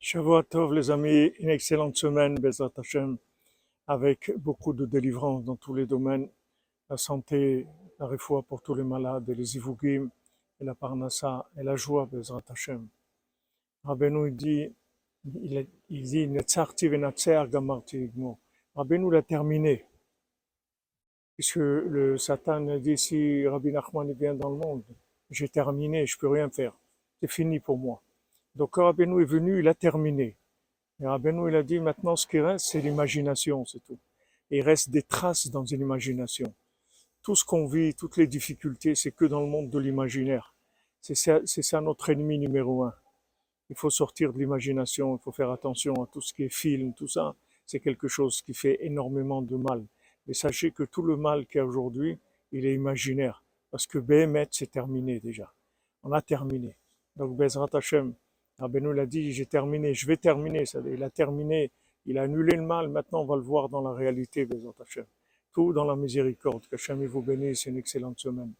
Shavua Tov, les amis, une excellente semaine, Bezrat Hashem, avec beaucoup de délivrance dans tous les domaines, la santé, la réfoua pour tous les malades, et les ivugim, et la parnassa, et la joie, Bezrat Hashem. Rabbeinu dit, il, il dit, Netzarti venatzer gamarti. Rabbeinu l'a terminé, puisque le Satan a dit, si Rabbi Nachman vient dans le monde, j'ai terminé, je peux rien faire, c'est fini pour moi. Donc quand est venu, il a terminé. Et Rabbeinu, il a dit maintenant ce qui reste, c'est l'imagination, c'est tout. Il reste des traces dans une imagination. Tout ce qu'on vit, toutes les difficultés, c'est que dans le monde de l'imaginaire. C'est ça, ça notre ennemi numéro un. Il faut sortir de l'imagination, il faut faire attention à tout ce qui est film, tout ça. C'est quelque chose qui fait énormément de mal. Mais sachez que tout le mal qu'il y a aujourd'hui, il est imaginaire. Parce que Béhémet, c'est terminé déjà. On a terminé. Donc Bezrat Rabbeinu l'a dit, j'ai terminé, je vais terminer. Il a terminé, il a annulé le mal, maintenant on va le voir dans la réalité, Bezrat Hashem. Tout dans la miséricorde. Que il vous bénisse, une excellente semaine.